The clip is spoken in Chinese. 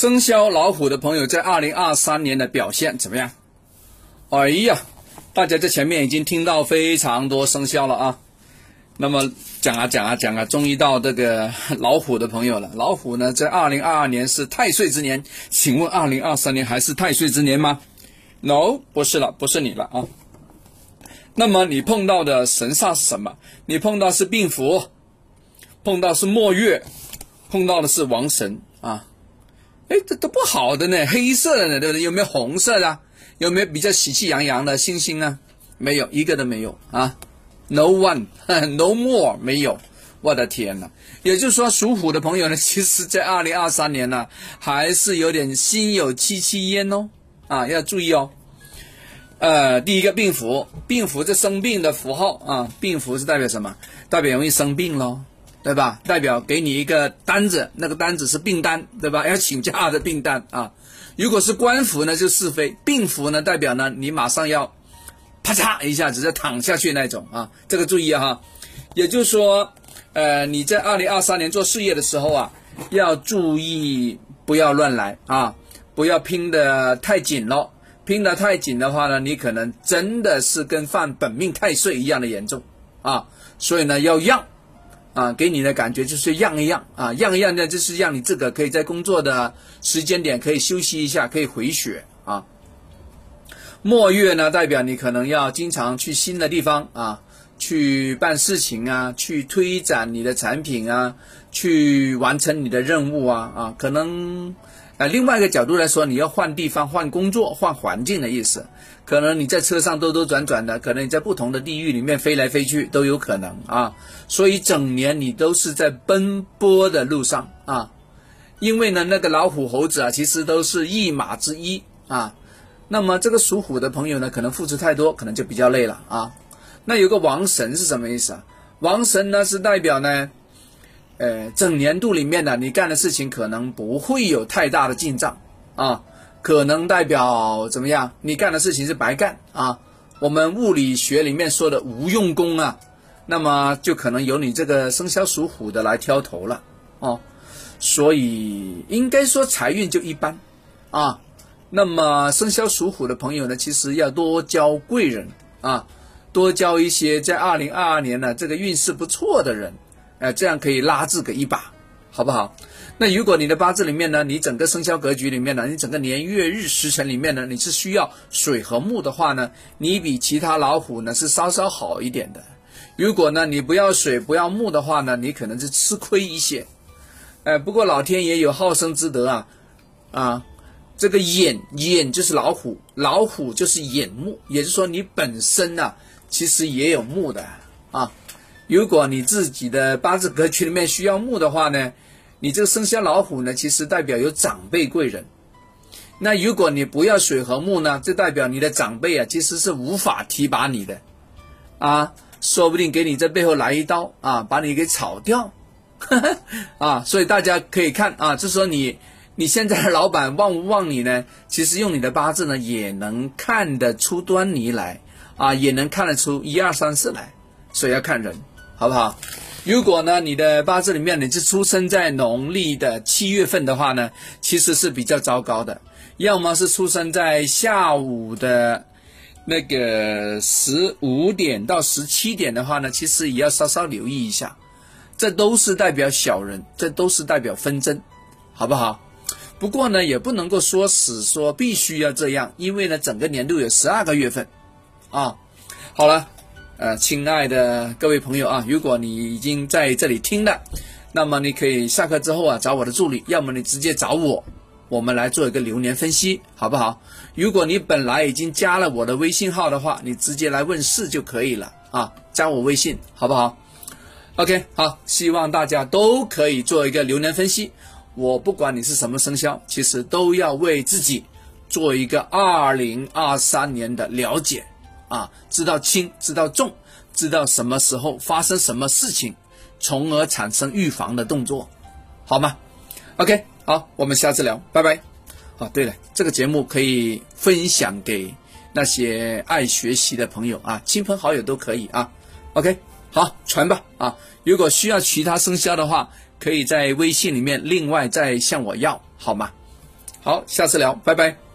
生肖老虎的朋友在二零二三年的表现怎么样？哎呀，大家在前面已经听到非常多生肖了啊。那么讲啊讲啊讲啊，终于到这个老虎的朋友了。老虎呢，在二零二二年是太岁之年，请问二零二三年还是太岁之年吗？No，不是了，不是你了啊。那么你碰到的神煞是什么？你碰到是病符，碰到是末月，碰到的是王神啊。哎，这都不好的呢，黑色的呢，对不对？有没有红色的？有没有比较喜气洋洋的星星呢？没有，一个都没有啊。No one，no more，没有。我的天呐！也就是说，属虎的朋友呢，其实在二零二三年呢，还是有点心有戚戚焉哦。啊，要注意哦。呃，第一个病符，病符是生病的符号啊。病符是代表什么？代表容易生病喽，对吧？代表给你一个单子，那个单子是病单，对吧？要请假的病单啊。如果是官服呢，就是非；病服呢，代表呢你马上要啪嚓一下子就躺下去那种啊。这个注意哈。也就是说，呃，你在二零二三年做事业的时候啊，要注意不要乱来啊，不要拼得太紧了。拼得太紧的话呢，你可能真的是跟犯本命太岁一样的严重啊！所以呢，要让啊，给你的感觉就是样一样啊，样一样的，就是让你自个可以在工作的时间点可以休息一下，可以回血啊。末月呢，代表你可能要经常去新的地方啊，去办事情啊，去推展你的产品啊，去完成你的任务啊啊，可能。啊，另外一个角度来说，你要换地方、换工作、换环境的意思，可能你在车上兜兜转转的，可能你在不同的地域里面飞来飞去都有可能啊。所以整年你都是在奔波的路上啊。因为呢，那个老虎、猴子啊，其实都是一马之一啊。那么这个属虎的朋友呢，可能付出太多，可能就比较累了啊。那有个王神是什么意思啊？王神呢是代表呢。呃，整年度里面呢，你干的事情可能不会有太大的进账啊，可能代表怎么样？你干的事情是白干啊。我们物理学里面说的无用功啊，那么就可能由你这个生肖属虎的来挑头了哦。所以应该说财运就一般啊。那么生肖属虎的朋友呢，其实要多交贵人啊，多交一些在二零二二年呢这个运势不错的人。哎，这样可以拉自个一把，好不好？那如果你的八字里面呢，你整个生肖格局里面呢，你整个年月日时辰里面呢，你是需要水和木的话呢，你比其他老虎呢是稍稍好一点的。如果呢你不要水不要木的话呢，你可能是吃亏一些。哎，不过老天爷有好生之德啊，啊，这个眼眼就是老虎，老虎就是眼木，也就是说你本身呢其实也有木的啊。如果你自己的八字格局里面需要木的话呢，你这个生肖老虎呢，其实代表有长辈贵人。那如果你不要水和木呢，这代表你的长辈啊，其实是无法提拔你的，啊，说不定给你在背后来一刀啊，把你给炒掉，啊，所以大家可以看啊，就说你你现在的老板旺不旺你呢？其实用你的八字呢，也能看得出端倪来，啊，也能看得出一二三四来，所以要看人。好不好？如果呢，你的八字里面你是出生在农历的七月份的话呢，其实是比较糟糕的。要么是出生在下午的那个十五点到十七点的话呢，其实也要稍稍留意一下。这都是代表小人，这都是代表纷争，好不好？不过呢，也不能够说死说必须要这样，因为呢，整个年度有十二个月份啊。好了。呃，亲爱的各位朋友啊，如果你已经在这里听了，那么你可以下课之后啊找我的助理，要么你直接找我，我们来做一个流年分析，好不好？如果你本来已经加了我的微信号的话，你直接来问事就可以了啊，加我微信，好不好？OK，好，希望大家都可以做一个流年分析。我不管你是什么生肖，其实都要为自己做一个二零二三年的了解。啊，知道轻，知道重，知道什么时候发生什么事情，从而产生预防的动作，好吗？OK，好，我们下次聊，拜拜。啊，对了，这个节目可以分享给那些爱学习的朋友啊，亲朋好友都可以啊。OK，好，传吧。啊，如果需要其他生肖的话，可以在微信里面另外再向我要，好吗？好，下次聊，拜拜。